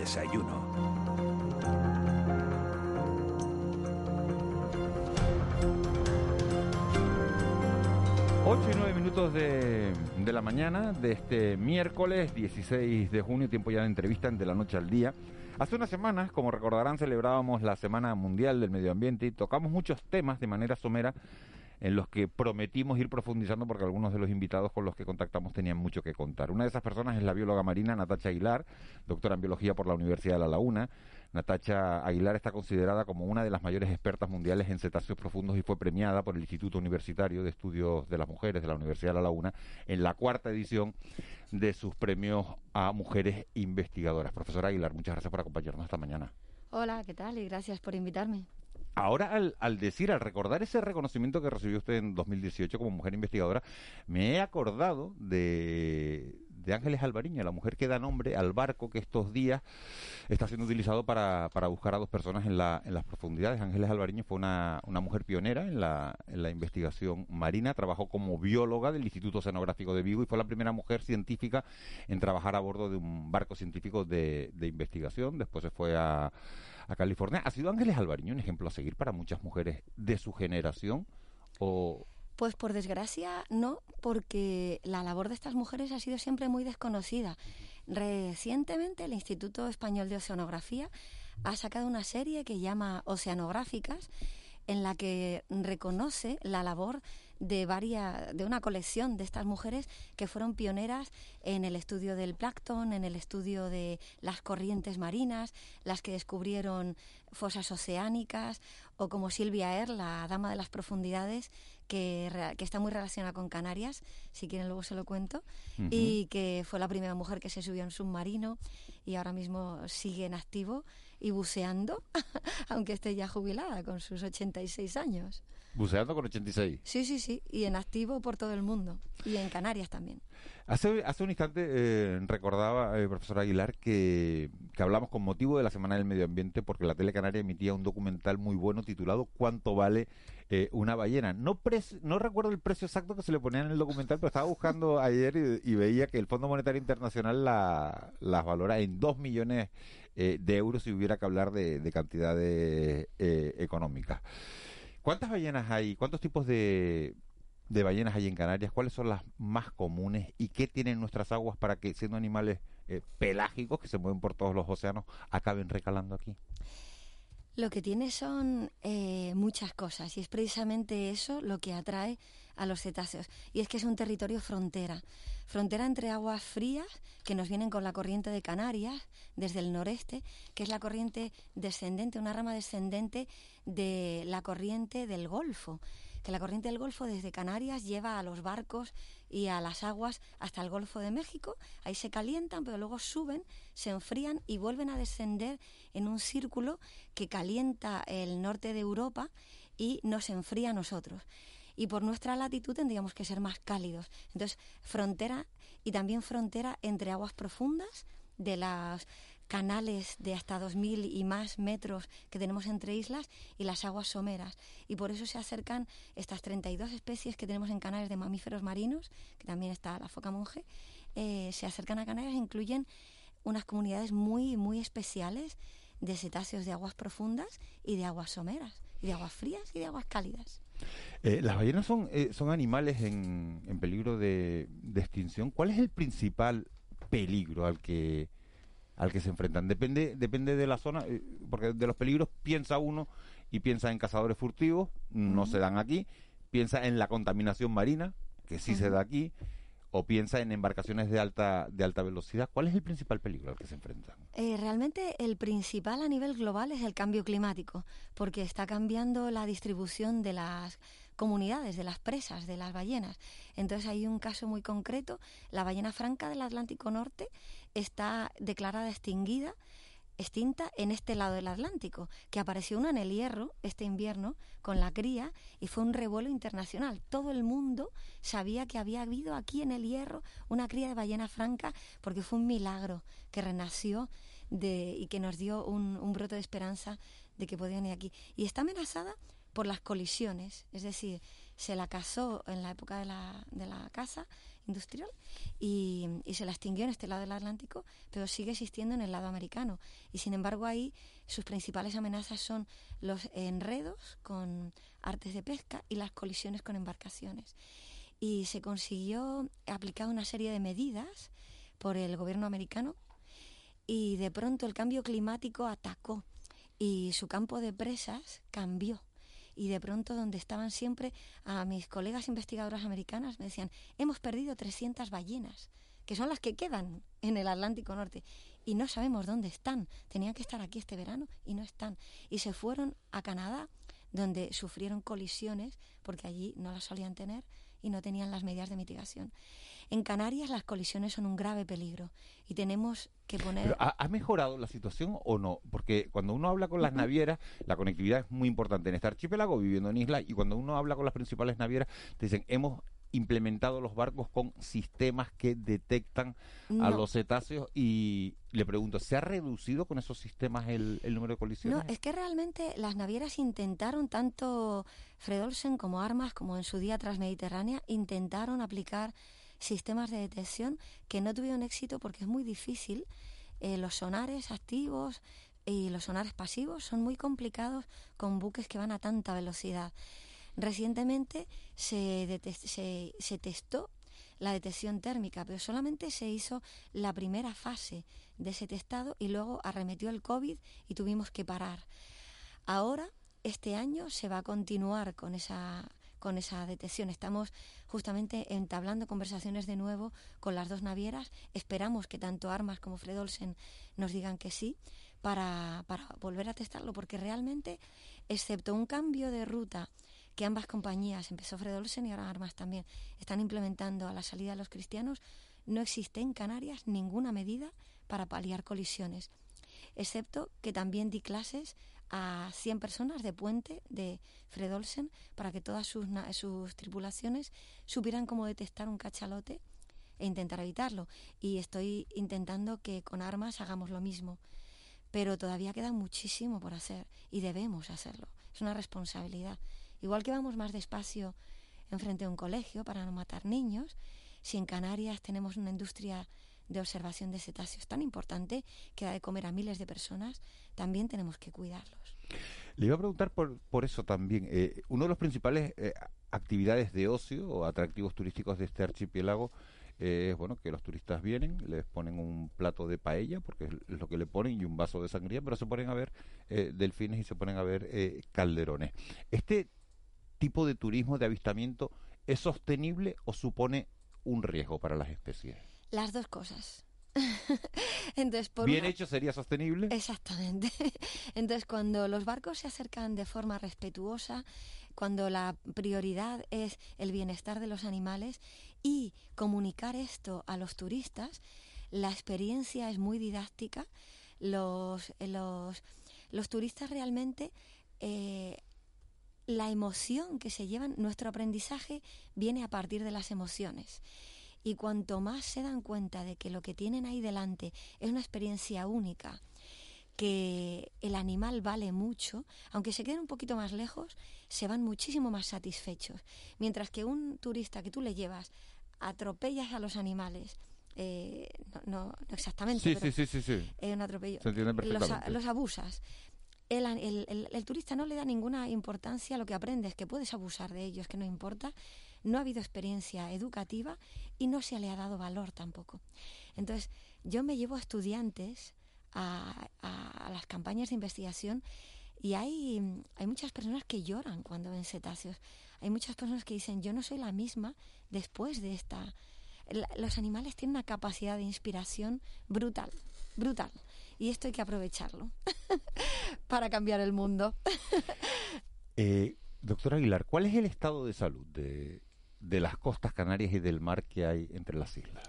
desayuno. 8 y 9 minutos de, de la mañana de este miércoles 16 de junio, tiempo ya de entrevista en de la noche al día. Hace unas semanas, como recordarán, celebrábamos la Semana Mundial del Medio Ambiente y tocamos muchos temas de manera somera en los que prometimos ir profundizando porque algunos de los invitados con los que contactamos tenían mucho que contar. Una de esas personas es la bióloga marina Natacha Aguilar, doctora en biología por la Universidad de La Laguna. Natacha Aguilar está considerada como una de las mayores expertas mundiales en cetáceos profundos y fue premiada por el Instituto Universitario de Estudios de las Mujeres de la Universidad de La Laguna en la cuarta edición de sus premios a mujeres investigadoras. Profesora Aguilar, muchas gracias por acompañarnos esta mañana. Hola, ¿qué tal? Y gracias por invitarme. Ahora, al, al, decir, al recordar ese reconocimiento que recibió usted en 2018 como mujer investigadora, me he acordado de, de Ángeles Alvariño, la mujer que da nombre al barco que estos días está siendo utilizado para, para buscar a dos personas en, la, en las profundidades. Ángeles Alvariño fue una, mujer pionera en la, en la investigación marina, trabajó como bióloga del Instituto Oceanográfico de Vigo y fue la primera mujer científica en trabajar a bordo de un barco científico de, de investigación. Después se fue a a California. ¿Ha sido Ángeles Alvariño un ejemplo a seguir para muchas mujeres de su generación? O... Pues por desgracia no, porque la labor de estas mujeres ha sido siempre muy desconocida. Recientemente el Instituto Español de Oceanografía ha sacado una serie que llama Oceanográficas, en la que reconoce la labor de varias, de una colección de estas mujeres que fueron pioneras en el estudio del plancton, en el estudio de las corrientes marinas, las que descubrieron fosas oceánicas, o como Silvia Er, la dama de las profundidades, que, que está muy relacionada con Canarias, si quieren luego se lo cuento, uh -huh. y que fue la primera mujer que se subió en submarino y ahora mismo sigue en activo y buceando, aunque esté ya jubilada con sus 86 años. ¿Buceando con 86? Sí, sí, sí, y en activo por todo el mundo, y en Canarias también. Hace, hace un instante eh, recordaba, eh, profesor Aguilar, que, que hablamos con motivo de la Semana del Medio Ambiente porque la Tele Canaria emitía un documental muy bueno titulado ¿Cuánto vale eh, una ballena? No, no recuerdo el precio exacto que se le ponía en el documental, pero estaba buscando ayer y, y veía que el Fondo Monetario Internacional la, las valora en 2 millones eh, de euros si hubiera que hablar de, de cantidades eh, económicas. ¿Cuántas ballenas hay? ¿Cuántos tipos de, de ballenas hay en Canarias? ¿Cuáles son las más comunes? ¿Y qué tienen nuestras aguas para que, siendo animales eh, pelágicos que se mueven por todos los océanos, acaben recalando aquí? Lo que tiene son eh, muchas cosas y es precisamente eso lo que atrae a los cetáceos. Y es que es un territorio frontera. Frontera entre aguas frías que nos vienen con la corriente de Canarias desde el noreste, que es la corriente descendente, una rama descendente de la corriente del Golfo que la corriente del Golfo desde Canarias lleva a los barcos y a las aguas hasta el Golfo de México. Ahí se calientan, pero luego suben, se enfrían y vuelven a descender en un círculo que calienta el norte de Europa y nos enfría a nosotros. Y por nuestra latitud tendríamos que ser más cálidos. Entonces, frontera y también frontera entre aguas profundas de las canales de hasta 2.000 y más metros que tenemos entre islas y las aguas someras. Y por eso se acercan estas 32 especies que tenemos en Canarias de mamíferos marinos, que también está la foca monje, eh, se acercan a Canarias e incluyen unas comunidades muy, muy especiales de cetáceos de aguas profundas y de aguas someras, y de aguas frías y de aguas cálidas. Eh, las ballenas son, eh, son animales en, en peligro de, de extinción. ¿Cuál es el principal peligro al que al que se enfrentan. Depende, depende de la zona, eh, porque de los peligros piensa uno y piensa en cazadores furtivos, no uh -huh. se dan aquí, piensa en la contaminación marina, que sí uh -huh. se da aquí, o piensa en embarcaciones de alta de alta velocidad. ¿Cuál es el principal peligro al que se enfrentan? Eh, realmente el principal a nivel global es el cambio climático, porque está cambiando la distribución de las comunidades, de las presas, de las ballenas. Entonces hay un caso muy concreto, la ballena franca del Atlántico Norte está declarada extinguida extinta en este lado del Atlántico, que apareció una en el Hierro este invierno con la cría y fue un revuelo internacional. Todo el mundo sabía que había habido aquí en el Hierro una cría de ballena franca porque fue un milagro que renació de, y que nos dio un, brote de esperanza de que podían ir aquí. Y está amenazada por las colisiones, es decir, se la cazó en la época de la, de la caza industrial y, se la extinguió en este lado del Atlántico, pero sigue existiendo en el lado americano. Y sin embargo ahí sus principales amenazas son los enredos con artes de pesca y las colisiones con embarcaciones. Y se consiguió aplicar una serie de medidas por el gobierno americano y de pronto el cambio climático atacó y su campo de presas cambió y de pronto donde estaban siempre a mis colegas investigadoras americanas me decían, hemos perdido 300 ballenas, que son las que quedan en el Atlántico Norte, y no sabemos dónde están. Tenían que estar aquí este verano y no están. Y se fueron a Canadá, donde sufrieron colisiones, porque allí no las solían tener y no tenían las medidas de mitigación. En Canarias las colisiones son un grave peligro y tenemos que poner... ¿ha, mejorado la situación o no? Porque cuando uno habla con las navieras, la conectividad es muy importante en este archipiélago, viviendo en isla, y cuando uno habla con las principales navieras, te dicen, hemos implementado los barcos con sistemas que detectan a los cetáceos y le pregunto, ¿se ha reducido con esos sistemas el, el, número de colisiones? No, es que realmente las navieras intentaron, tanto Fredolsen como Armas, como en su día Transmediterránea, intentaron aplicar sistemas de detección que no tuvieron éxito porque es muy difícil. Eh, los sonares activos y los sonares pasivos son muy complicados con buques que van a tanta velocidad. Recientemente se, se, testó la detección térmica, pero solamente se hizo la primera fase de ese testado y luego arremetió el COVID y tuvimos que parar. Ahora, este año, se va a continuar con esa con esa detección. Estamos justamente entablando conversaciones de nuevo con las dos navieras. Esperamos que tanto Armas como Fred Olsen nos digan que sí para, para volver a testarlo, porque realmente, excepto un cambio de ruta que ambas compañías, empezó Fred Olsen y ahora Armas también, están implementando a la salida de los cristianos, no existe en Canarias ninguna medida para paliar colisiones, excepto que también di clases a 100 personas de puente de Fred Olsen para que todas sus, sus tripulaciones supieran cómo detectar un cachalote e intentar evitarlo. Y estoy intentando que con armas hagamos lo mismo. Pero todavía queda muchísimo por hacer y debemos hacerlo. Es una responsabilidad. Igual que vamos más despacio enfrente a un colegio para no matar niños, si en Canarias tenemos una industria de observación de cetáceos tan importante que da de comer a miles de personas, también tenemos que cuidarlos. Le iba a preguntar por, por eso también. Eh, uno de los principales eh, actividades de ocio o atractivos turísticos de este archipiélago eh, es bueno que los turistas vienen, les ponen un plato de paella, porque es lo que le ponen, y un vaso de sangría, pero se ponen a ver delfines y se ponen a ver calderones. ¿Este tipo de turismo de avistamiento es sostenible o supone un riesgo para las especies? Las dos cosas. Entonces, por Bien hecho sería sostenible. Exactamente. Entonces, cuando los barcos se acercan de forma respetuosa, cuando la prioridad es el bienestar de los animales y comunicar esto a los turistas, la experiencia es muy didáctica. Los, los, los turistas realmente eh, la emoción que se llevan, nuestro aprendizaje viene a partir de las emociones. Y cuanto más se dan cuenta de que lo que tienen ahí delante es una experiencia única, que el animal vale mucho, aunque se queden un poquito más lejos, se van muchísimo más satisfechos. Mientras que un turista que tú le llevas, atropellas a los animales, eh, no, exactamente, sí, sí, sí, sí, un atropello, los, abusas. El, el, el, turista no le da ninguna importancia a lo que aprendes, que puedes abusar de ellos, que no importa, no ha habido experiencia educativa y no se le ha dado valor tampoco. Entonces, yo me llevo a estudiantes a, las campañas de investigación y hay muchas personas que lloran cuando ven cetáceos. Hay muchas personas que dicen, yo no soy la misma después de esta... los animales tienen una capacidad de inspiración brutal, brutal. Y esto hay que aprovecharlo para cambiar el mundo. eh, doctor Aguilar, ¿cuál es el estado de salud de, de las costas canarias y del mar que hay entre las islas?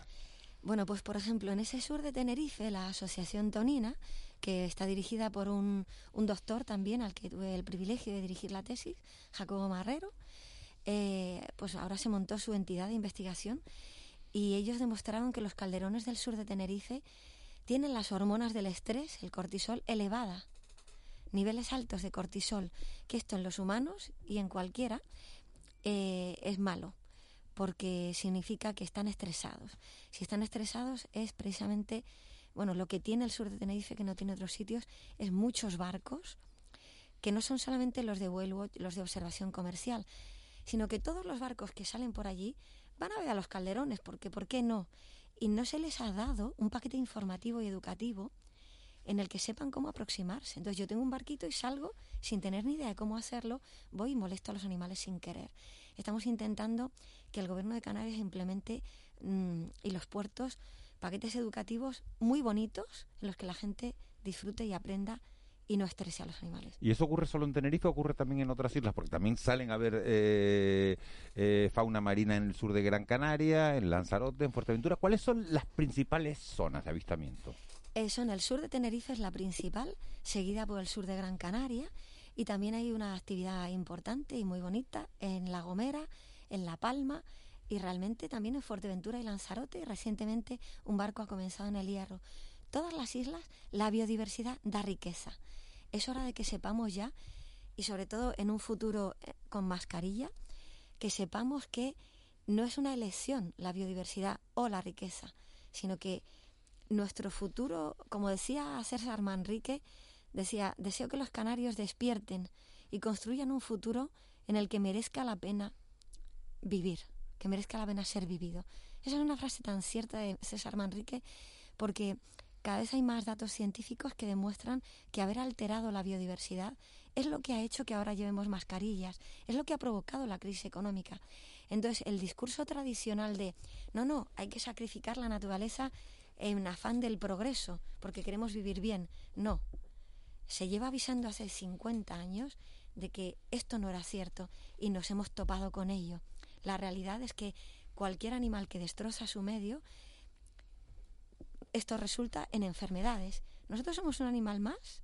Bueno, pues por ejemplo, en ese sur de Tenerife, la Asociación Tonina, que está dirigida por un, un doctor también al que tuve el privilegio de dirigir la tesis, Jacobo Marrero, eh, pues ahora se montó su entidad de investigación y ellos demostraron que los calderones del sur de Tenerife tienen las hormonas del estrés, el cortisol, elevada, niveles altos de cortisol, que esto en los humanos y en cualquiera eh, es malo porque significa que están estresados. Si están estresados es precisamente, bueno, lo que tiene el sur de Tenerife que no tiene otros sitios es muchos barcos que no son solamente los de vuelo, los de observación comercial, sino que todos los barcos que salen por allí van a ver a los calderones, porque ¿por qué no? Y no se les ha dado un paquete informativo y educativo en el que sepan cómo aproximarse. Entonces yo tengo un barquito y salgo sin tener ni idea de cómo hacerlo, voy y molesto a los animales sin querer. Estamos intentando que el gobierno de Canarias implemente mm, y los puertos paquetes educativos muy bonitos en los que la gente disfrute y aprenda y no estrese a los animales. ¿Y eso ocurre solo en Tenerife o ocurre también en otras islas? Porque también salen a ver eh, eh, fauna marina en el sur de Gran Canaria, en Lanzarote, en Fuerteventura. ¿Cuáles son las principales zonas de avistamiento? Eso, en el sur de Tenerife es la principal, seguida por el sur de Gran Canaria. Y también hay una actividad importante y muy bonita en La Gomera, en La Palma y realmente también en Fuerteventura y Lanzarote. Recientemente un barco ha comenzado en el Hierro. Todas las islas, la biodiversidad da riqueza es hora de que sepamos ya, y sobre todo en un futuro eh, con mascarilla, que sepamos que no es una elección la biodiversidad o la riqueza, sino que nuestro futuro, como decía César Manrique, decía, deseo que los canarios despierten y construyan un futuro en el que merezca la pena vivir, que merezca la pena ser vivido. Esa es una frase tan cierta de César Manrique porque cada vez hay más datos científicos que demuestran que haber alterado la biodiversidad es lo que ha hecho que ahora llevemos mascarillas, es lo que ha provocado la crisis económica. Entonces, el discurso tradicional de no, no, hay que sacrificar la naturaleza en afán del progreso, porque queremos vivir bien, no. Se lleva avisando hace 50 años de que esto no era cierto y nos hemos topado con ello. La realidad es que cualquier animal que destroza su medio esto resulta en enfermedades. Nosotros somos un animal más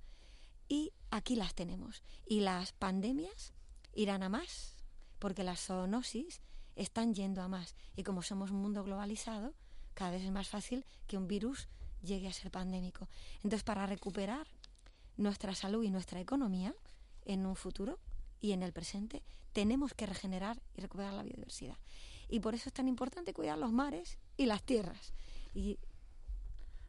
y aquí las tenemos. Y las pandemias irán a más, porque las zoonosis están yendo a más. Y como somos un mundo globalizado, cada vez es más fácil que un virus llegue a ser pandémico. Entonces, para recuperar nuestra salud y nuestra economía en un futuro y en el presente, tenemos que regenerar y recuperar la biodiversidad. Y por eso es tan importante cuidar los mares y las tierras.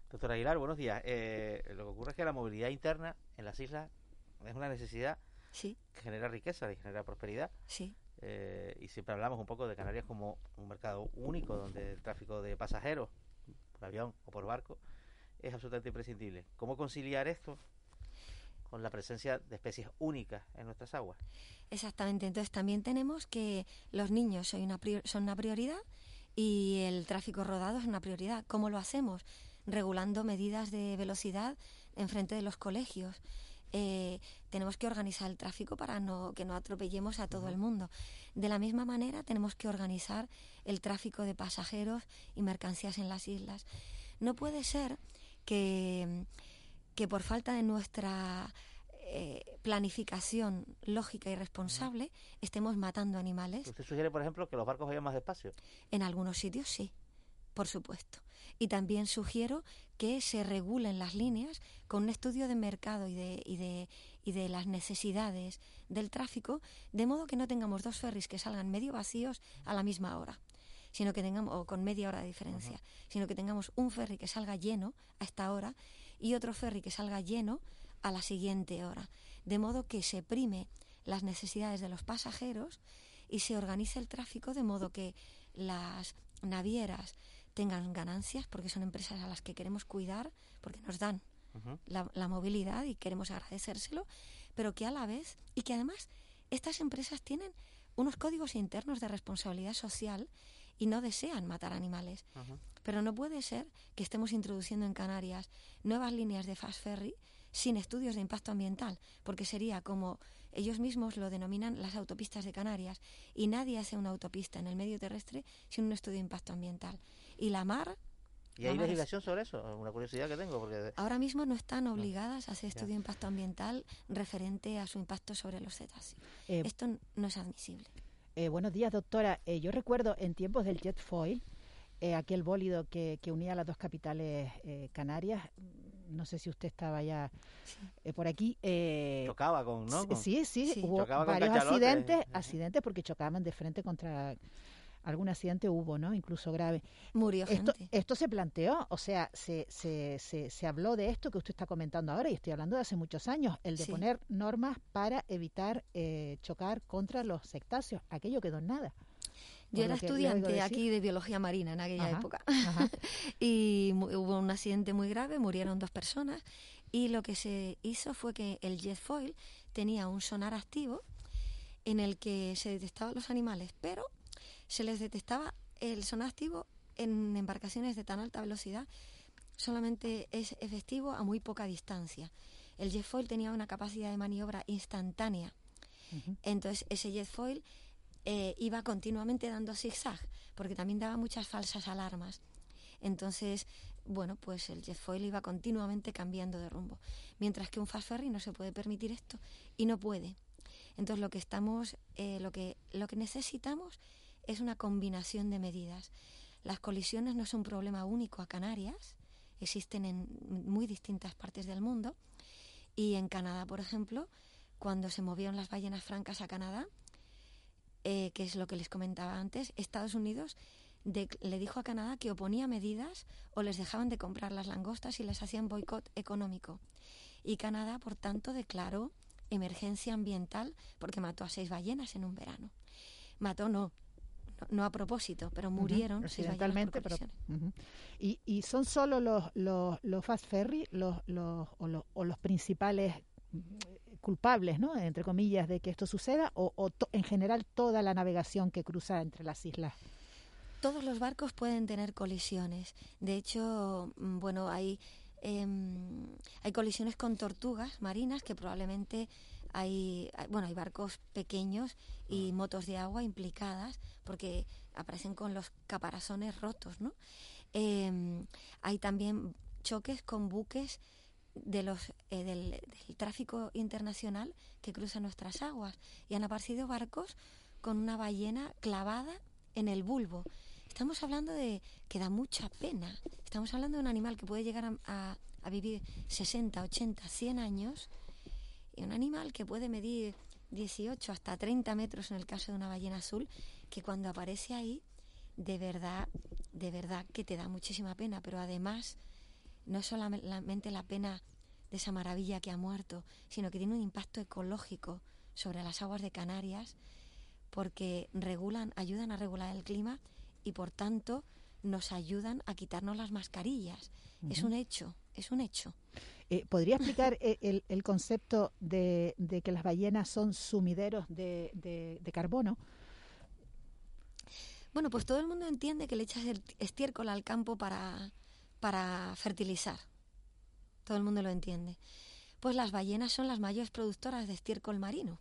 Doctor Aguilar, buenos días. Eh, lo que ocurre es que la movilidad interna en las islas es una necesidad sí. que genera riqueza y genera prosperidad. Sí. Eh, y siempre hablamos un poco de Canarias como un mercado único donde el tráfico de pasajeros por avión o por barco es absolutamente imprescindible. ¿Cómo conciliar esto con la presencia de especies únicas en nuestras aguas? Exactamente. Entonces también tenemos que los niños son una, son una prioridad y el tráfico rodado es una prioridad. ¿Cómo lo hacemos? Regulando medidas de velocidad en frente de los colegios. Eh, tenemos que organizar el tráfico para no, que no atropellemos a todo el mundo. De la misma manera, tenemos que organizar el tráfico de pasajeros y mercancías en las islas. No puede ser que, que por falta de nuestra eh, planificación lógica y responsable estemos matando animales. ¿Usted sugiere, por ejemplo, que los barcos vayan más despacio? En algunos sitios sí por supuesto. Y también sugiero que se regulen las líneas con un estudio de mercado y de, y de, y de las necesidades del tráfico, de modo que no tengamos dos ferries que salgan medio vacíos a la misma hora sino que tengamos o con media hora de diferencia, sino que tengamos un ferry que salga lleno a esta hora y otro ferry que salga lleno a la siguiente hora, de modo que se prime las necesidades de los pasajeros y se organice el tráfico de modo que las navieras tengan ganancias, porque son empresas a las que queremos cuidar, porque nos dan la, movilidad y queremos agradecérselo, pero que a la vez, y que además estas empresas tienen unos códigos internos de responsabilidad social y no desean matar animales. Pero no puede ser que estemos introduciendo en Canarias nuevas líneas de fast ferry sin estudios de impacto ambiental, porque sería como ellos mismos lo denominan las autopistas de Canarias, y nadie hace una autopista en el medio terrestre sin un estudio de impacto ambiental. Y la mar ¿Y hay legislación sobre eso? Una curiosidad que tengo. Porque... Ahora mismo no están obligadas a hacer estudio de impacto ambiental referente a su impacto sobre los cetáceos. Eh, Esto no es admisible. Eh, buenos días, doctora. Eh, yo recuerdo en tiempos del jet foil, aquel bólido que, que, unía las dos capitales canarias, no sé si usted estaba ya por aquí. Chocaba con, ¿no? sí, sí, hubo varios accidentes, accidentes porque chocaban de frente contra algún accidente hubo, ¿no? Incluso grave. Murió esto, gente. Esto se planteó, o sea, se, se, se, se, habló de esto que usted está comentando ahora, y estoy hablando de hace muchos años, el de Sí. poner normas para evitar eh, chocar contra los cetáceos, aquello quedó en nada. Yo era estudiante aquí de biología marina en aquella Ajá, época Ajá. y hubo un accidente muy grave, murieron dos personas y lo que se hizo fue que el jet foil tenía un sonar activo en el que se detectaban los animales, pero se les detectaba el sonar activo en embarcaciones de tan alta velocidad, solamente es efectivo a muy poca distancia. El jet foil tenía una capacidad de maniobra instantánea. Entonces ese jet foil eh, iba continuamente dando zigzag, porque también daba muchas falsas alarmas. Entonces, bueno, pues el jet foil iba continuamente cambiando de rumbo. Mientras que un fast ferry no se puede permitir esto y no puede. Entonces lo que estamos, eh, lo que, lo que necesitamos es una combinación de medidas. Las colisiones no son un problema único a Canarias, existen en muy distintas partes del mundo. Y en Canadá, por ejemplo, cuando se movieron las ballenas francas a Canadá, eh, que es lo que les comentaba antes, Estados Unidos le dijo a Canadá que oponía medidas o les dejaban de comprar las langostas y les hacían boicot económico. Y Canadá, por tanto, declaró emergencia ambiental porque mató a seis ballenas en un verano. Mató no, no, no a propósito, pero murieron accidentalmente, pero y, y son solo los, los, los fast ferry los, los, o, los, o los principales mm, culpables, ¿no? Entre comillas, de que esto suceda, o, o to- en general toda la navegación que cruza entre las islas. Todos los barcos pueden tener colisiones. De hecho, mm, bueno, hay, em, hay colisiones con tortugas marinas que probablemente hay, bueno, hay barcos pequeños y motos de agua implicadas porque aparecen con los caparazones rotos, ¿no? Em, hay también choques con buques de los eh, del, del tráfico internacional que cruza nuestras aguas y han aparecido barcos con una ballena clavada en el bulbo. Estamos hablando de que da mucha pena. Estamos hablando de un animal que puede llegar a, a- a vivir 60, 80, 100 años y un animal que puede medir 18 hasta 30 metros en el caso de una ballena azul, que cuando aparece ahí, de verdad, de verdad que te da muchísima pena, pero además no es solamente la pena de esa maravilla que ha muerto, sino que tiene un impacto ecológico sobre las aguas de Canarias porque regulan, ayudan a regular el clima y por tanto nos ayudan a quitarnos las mascarillas. Es un hecho, es un hecho. Eh, ¿Podría explicar eh, el, el concepto de, de que las ballenas son sumideros de, de- de carbono? Bueno, pues todo el mundo entiende que le echas el estiércol al campo para, para fertilizar. Todo el mundo lo entiende. Pues las ballenas son las mayores productoras de estiércol marino.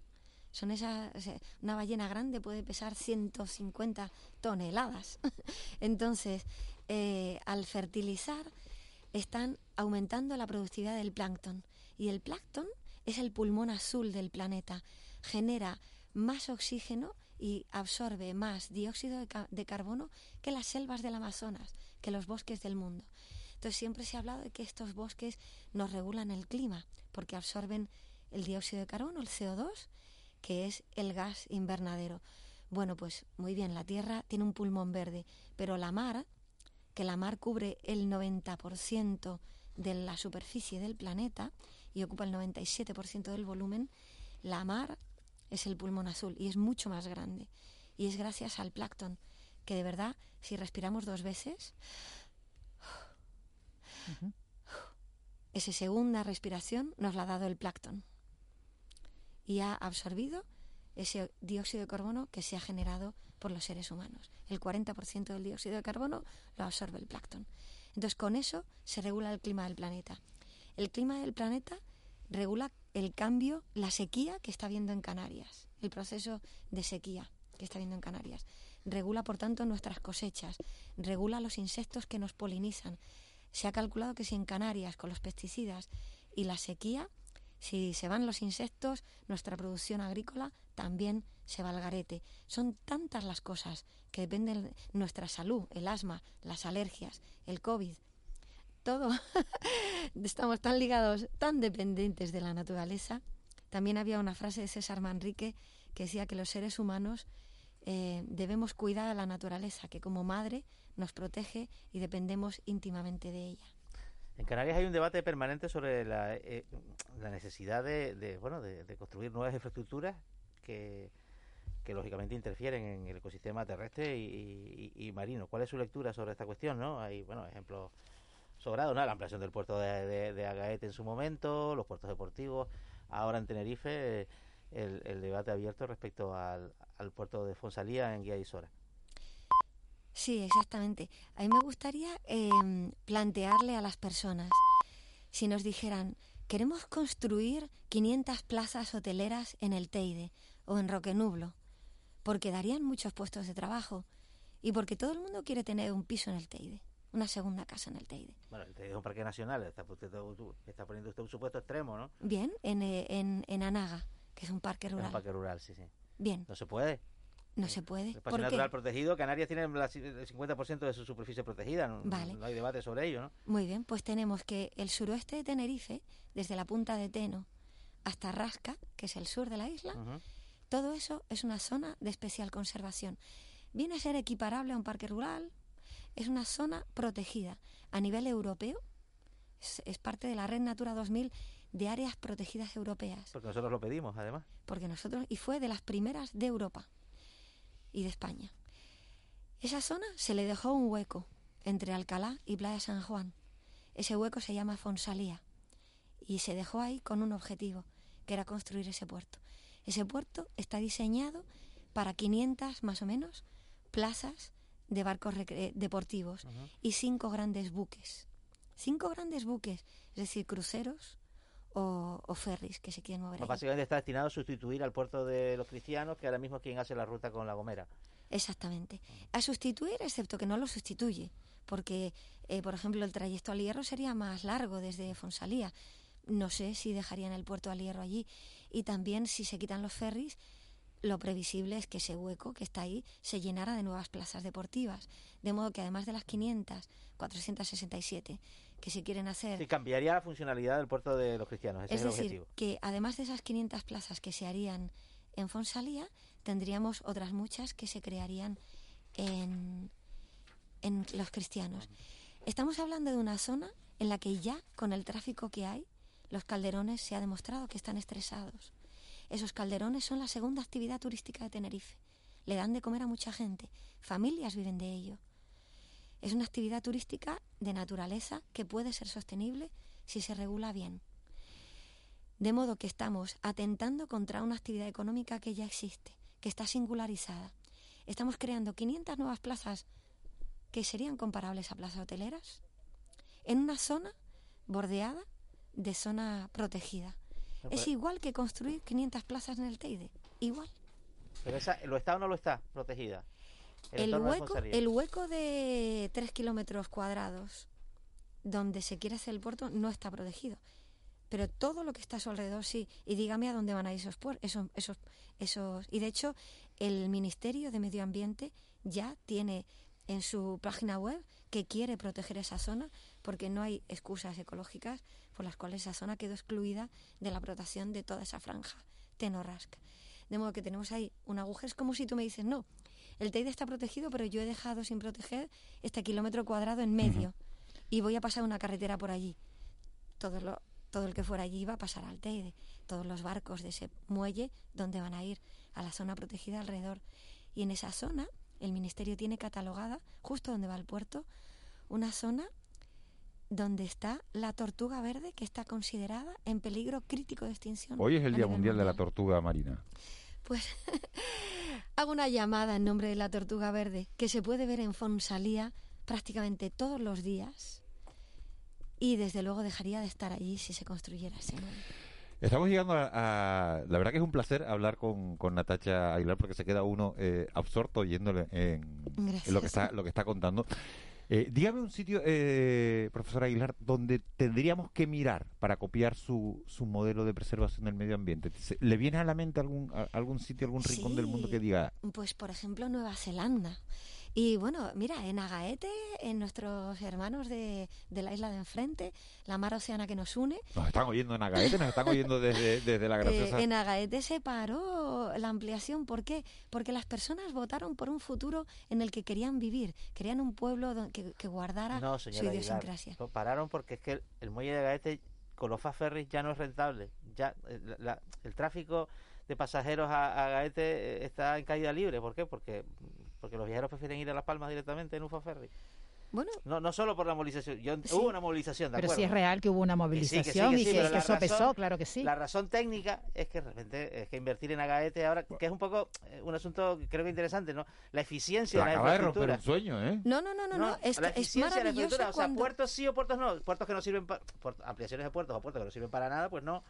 Son esas, o sea, una ballena grande puede pesar 150 toneladas. Entonces, eh, al fertilizar, están aumentando la productividad del plancton. Y el plancton es el pulmón azul del planeta. Genera más oxígeno y absorbe más dióxido de, de carbono que las selvas del Amazonas, que los bosques del mundo. Entonces siempre se ha hablado de que estos bosques nos regulan el clima, porque absorben el dióxido de carbono, el CO2, que es el gas invernadero. Bueno, pues muy bien, la Tierra tiene un pulmón verde, pero la mar, que la mar cubre el 90% de la superficie del planeta y ocupa el 97% del volumen, la mar es el pulmón azul y es mucho más grande. Y es gracias al plancton, que de verdad, si respiramos dos veces, Ujú. esa segunda respiración nos la ha dado el plancton y ha absorbido ese dióxido de carbono que se ha generado por los seres humanos. El 40% del dióxido de carbono lo absorbe el plancton. Entonces, con eso se regula el clima del planeta. El clima del planeta regula el cambio, la sequía que está habiendo en Canarias, el proceso de sequía que está habiendo en Canarias. Regula, por tanto, nuestras cosechas, regula los insectos que nos polinizan. Se ha calculado que si en Canarias, con los pesticidas y la sequía, si se van los insectos, nuestra producción agrícola también se va al garete. Son tantas las cosas que dependen de nuestra salud, el asma, las alergias, el COVID, todo. Estamos tan ligados, tan dependientes de la naturaleza. También había una frase de César Manrique que decía que los seres humanos eh, debemos cuidar a la naturaleza, que como madre nos protege y dependemos íntimamente de ella. En Canarias hay un debate permanente sobre la, eh, la necesidad de, bueno, de, construir nuevas infraestructuras que, que, lógicamente interfieren en el ecosistema terrestre y, marino. ¿Cuál es su lectura sobre esta cuestión? ¿no? Hay bueno, ejemplos sobrados, ¿no? la ampliación del puerto de, de, Agaete en su momento, los puertos deportivos, ahora en Tenerife, el, el debate abierto respecto al, puerto de Fonsalía en Guía Isora. Sí, exactamente. A mí me gustaría em, plantearle a las personas, si nos dijeran, queremos construir 500 plazas hoteleras en el Teide o en Roquenublo, porque darían muchos puestos de trabajo y porque todo el mundo quiere tener un piso en el Teide, una segunda casa en el Teide. Bueno, el Teide es un parque nacional, está, está poniendo usted un supuesto extremo, ¿no? Bien, en, eh, en, en Anaga, que es un parque rural. Es un parque rural, sí, sí. Bien. No se puede. No se puede. El espacio natural protegido, Canarias tiene el 50% de su superficie protegida, no, no, hay debate sobre ello, ¿no? Muy bien, pues tenemos que el suroeste de Tenerife, desde la punta de Teno hasta Rasca, que es el sur de la isla, todo eso es una zona de especial conservación. Viene a ser equiparable a un parque rural, es una zona protegida a nivel europeo, es, es parte de la Red Natura 2000 de áreas protegidas europeas. Porque nosotros lo pedimos, además. Porque nosotros, y fue de las primeras de Europa y de España. Esa zona se le dejó un hueco entre Alcalá y Playa San Juan. Ese hueco se llama Fonsalía y se dejó ahí con un objetivo, que era construir ese puerto. Ese puerto está diseñado para 500 más o menos plazas de barcos deportivos y cinco grandes buques. Cinco grandes buques, es decir, cruceros, o, ferries que se quieren mover. básicamente está destinado a sustituir al puerto de los cristianos, que ahora mismo es quien hace la ruta con La Gomera. Exactamente. A sustituir, excepto que no lo sustituye, porque, eh, por ejemplo, el trayecto al Hierro sería más largo desde Fonsalía. No sé si dejarían el puerto al Hierro allí. Y también, si se quitan los ferries, lo previsible es que ese hueco que está ahí se llenara de nuevas plazas deportivas. De modo que además de las 500, 467 que se quieren hacer. Sí, cambiaría la funcionalidad del puerto de los cristianos. Ese es, el decir, que además de esas 500 plazas que se harían en Fonsalía, tendríamos otras muchas que se crearían en, en los cristianos. Estamos hablando de una zona en la que ya, con el tráfico que hay, los calderones se ha demostrado que están estresados. Esos calderones son la segunda actividad turística de Tenerife. Le dan de comer a mucha gente. Familias viven de ello. Es una actividad turística de naturaleza que puede ser sostenible si se regula bien. De modo que estamos atentando contra una actividad económica que ya existe, que está singularizada. Estamos creando 500 nuevas plazas que serían comparables a plazas hoteleras en una zona bordeada de zona protegida. Es igual que construir 500 plazas en el Teide, igual. Pero esa, ¿lo está o no lo está protegida? El, hueco, el hueco de 3 kilómetros cuadrados donde se quiere hacer el puerto no está protegido. Pero todo lo que está a su alrededor sí. Y dígame a dónde van a ir esos puertos. Esos, esos, esos. Y de hecho, el Ministerio de Medio Ambiente ya tiene en su página web que quiere proteger esa zona porque no hay excusas ecológicas por las cuales esa zona quedó excluida de la protección de toda esa franja tenorrasca. De modo que tenemos ahí un agujero. Es como si tú me dices, no, el Teide está protegido, pero yo he dejado sin proteger este kilómetro cuadrado en medio y voy a pasar una carretera por allí. Todo, lo, todo el que fuera allí va a pasar al Teide. Todos los barcos de ese muelle, donde van a ir? A la zona protegida alrededor. Y en esa zona, el Ministerio tiene catalogada, justo donde va el puerto, una zona donde está la tortuga verde que está considerada en peligro crítico de extinción. Hoy es el Día mundial, de la Tortuga Marina. Pues hago una llamada en nombre de la tortuga verde que se puede ver en Fonsalía prácticamente todos los días y desde luego dejaría de estar allí si se construyera ese Estamos llegando a, La verdad que es un placer hablar con, con Natacha Aguilar porque se queda uno eh, absorto oyéndole en, lo que está lo que está contando. Eh, dígame un sitio, eh, profesor Aguilar, donde tendríamos que mirar para copiar su, su modelo de preservación del medio ambiente. ¿Le viene a la mente algún, algún sitio, algún rincón del mundo que diga? Pues, por ejemplo, Nueva Zelanda. Y bueno, mira, en Agaete, en nuestros hermanos de, de la isla de enfrente, la mar oceana que nos une, Nos están oyendo en Agaete, nos están oyendo desde, desde la eh, graciosa. en Agaete se paró la ampliación. ¿Por qué? Porque las personas votaron por un futuro en el que querían vivir. Querían un pueblo don- que, que guardara No, su señora Aguilar, idiosincrasia. lo pararon porque es que el, el muelle de Gaete con los fast ferries ya no es rentable. Ya eh, la- la- el tráfico de pasajeros a, a Gaete eh, está en caída libre. ¿Por qué? Porque porque los viajeros prefieren ir a Las Palmas directamente en un fast ferry. Bueno, No, no solo por la movilización. Yo, Sí. Hubo una movilización, ¿de Pero acuerdo? sí es real que hubo una sí, que sí, movilización que y sí, que, la eso pesó, razón- claro que sí. La razón técnica es que de repente es que invertir en Agaete ahora, que es un poco eh, un asunto creo que interesante, ¿no? La eficiencia Se de la acaba de romper infraestructura. un sueño, ¿eh? no, no, no, no, no, es, la es eficiencia de la infraestructura, o sea, puertos sí o puertos no, puertos que no sirven para ampliaciones de puertos o puertos que no sirven para nada, pues no.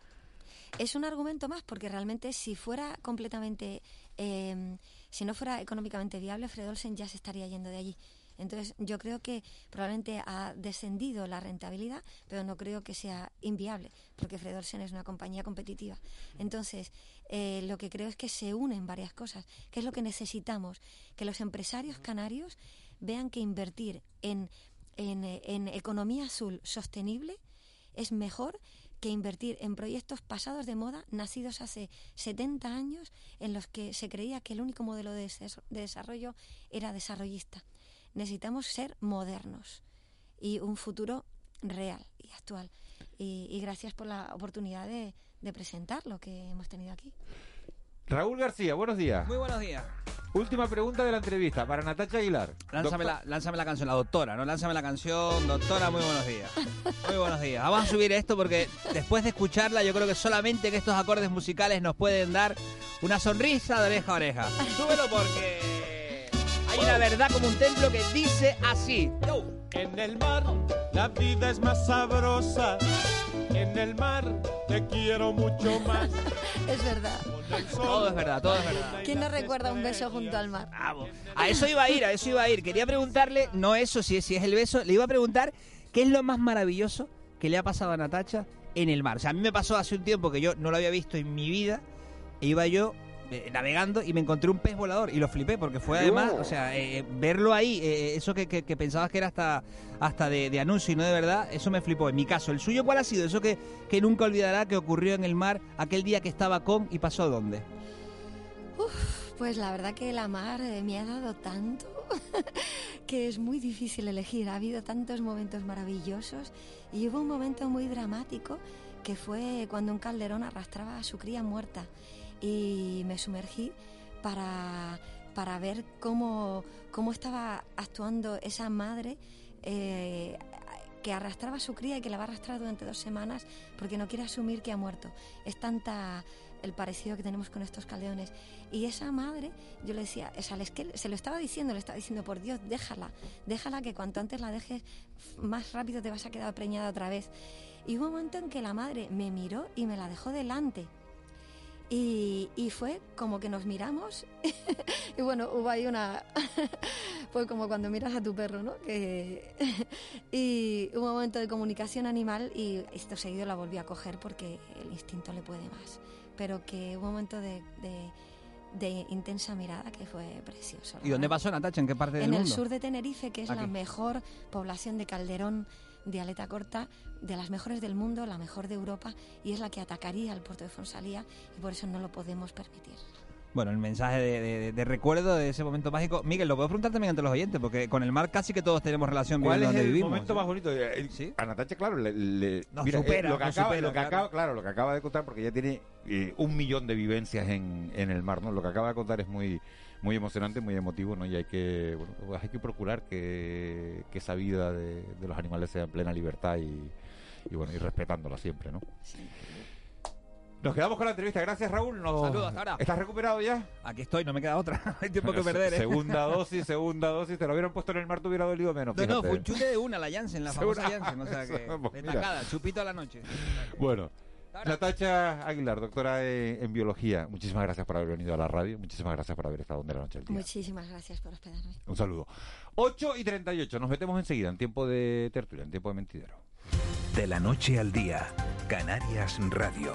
es un argumento más porque realmente si fuera completamente eh, si no fuera económicamente viable Fredolsen ya se estaría yendo de allí. Entonces yo creo que probablemente ha descendido la rentabilidad pero no creo que sea inviable porque Fredolsen es una compañía competitiva. Entonces eh, lo que creo es que se unen varias cosas. Que es lo que necesitamos que los empresarios canarios vean que invertir en en, eh, en economía azul sostenible es mejor invertir en proyectos pasados de moda, nacidos hace 70 años, en los que se creía que el único modelo de, des- de desarrollo era desarrollista. Necesitamos ser modernos y un futuro real y actual. Y, gracias por la oportunidad de presentar lo que hemos tenido aquí. Raúl García, buenos días. Muy buenos días. Última pregunta de la entrevista para Natacha Aguilar. Lánzame la, lánzame la canción, la doctora, ¿no? Lánzame la canción, doctora, muy buenos días. Muy buenos días. Vamos a subir esto porque después de escucharla, yo creo que solamente que estos acordes musicales nos pueden dar una sonrisa de oreja a oreja. Súbelo porque hay una verdad como un templo que dice así. En el mar la vida es más sabrosa. En el mar te quiero mucho más. Es verdad. Todo es verdad, todo es verdad. ¿Quién no recuerda un beso junto al mar? Bravo. A eso iba a ir, a eso iba a ir. Quería preguntarle, no eso, si es, si es el beso, le iba a preguntar qué es lo más maravilloso que le ha pasado a Natacha en el mar. O sea, a mí me pasó hace un tiempo que yo no lo había visto en mi vida, e iba yo eh, navegando y me encontré un pez volador y lo flipé porque fue además, o sea, eh, verlo ahí, eh, eso que, que- que pensabas que era hasta, hasta de, de anuncio y no de verdad, eso me flipó. En mi caso, ¿el suyo cuál ha sido? Eso que, que nunca olvidará que ocurrió en el mar aquel día que estaba con y pasó dónde. Pues la verdad que la mar eh, me ha dado tanto que es muy difícil elegir. Ha habido tantos momentos maravillosos y hubo un momento muy dramático que fue cuando un calderón arrastraba a su cría muerta y me sumergí para, para ver cómo, cómo estaba actuando esa madre eh, que arrastraba a su cría y que la va a arrastrar durante dos semanas porque no quiere asumir que ha muerto. Es tanta el parecido que tenemos con estos caldeones. Y esa madre, yo le decía, o sea, es que se lo estaba diciendo, le estaba diciendo, por Dios, déjala, déjala que cuanto antes la dejes, más rápido te vas a quedar preñada otra vez. Y hubo un momento en que la madre me miró y me la dejó delante. Y, y fue como que nos miramos y bueno, hubo ahí una... fue como cuando miras a tu perro, ¿no? Que, y hubo un momento de comunicación animal y esto seguido la volví a coger porque el instinto le puede más. Pero que hubo un momento de, de- de intensa mirada que fue precioso. la ¿Y dónde verdad. pasó Natacha? ¿En qué parte del En el mundo? sur de Tenerife, que es la Aquí. mejor población de calderón de aleta corta, de las mejores del mundo, la mejor de Europa, y es la que atacaría al puerto de Fonsalía, y por eso no lo podemos permitir. Bueno, el mensaje de, de- de recuerdo de ese momento mágico. Miguel, lo puedo preguntar también ante los oyentes, porque con el mar casi que todos tenemos relación ¿Cuál es donde el vivimos. momento más bonito? Eh, ¿Sí? A Natacha, claro, le, le- Nos mira, eh, supera, lo que, nos acaba, supera, lo que claro. acaba- claro, lo que acaba de contar, porque ya tiene eh, un millón de vivencias en, en el mar, ¿no? Lo que acaba de contar es muy muy emocionante, muy emotivo, ¿no? Y hay que, bueno, pues hay que procurar que, que esa vida de, de los animales sea en plena libertad y, y, bueno, y respetándola siempre, ¿no? Nos quedamos con la entrevista. Gracias, Raúl. Nos- Saludos, ahora. ¿Estás recuperado ya? Aquí estoy, no me queda otra. Hay tiempo que perder, ¿eh? Segunda dosis, segunda dosis. Te lo hubieran puesto en el mar, te hubiera dolido menos. No, no, fue un chute de una, la Janssen, la famosa Janssen. O sea que, Pues de mira. tacada, chupito a la noche. Bueno. Natacha Aguilar, doctora en, en biología, muchísimas gracias por haber venido a la radio, muchísimas gracias por haber estado en de la noche al día. Muchísimas gracias por hospedarme. Un saludo. 8 y 38, nos metemos enseguida en tiempo de tertulia, en tiempo de mentidero. De la noche al día, Canarias Radio.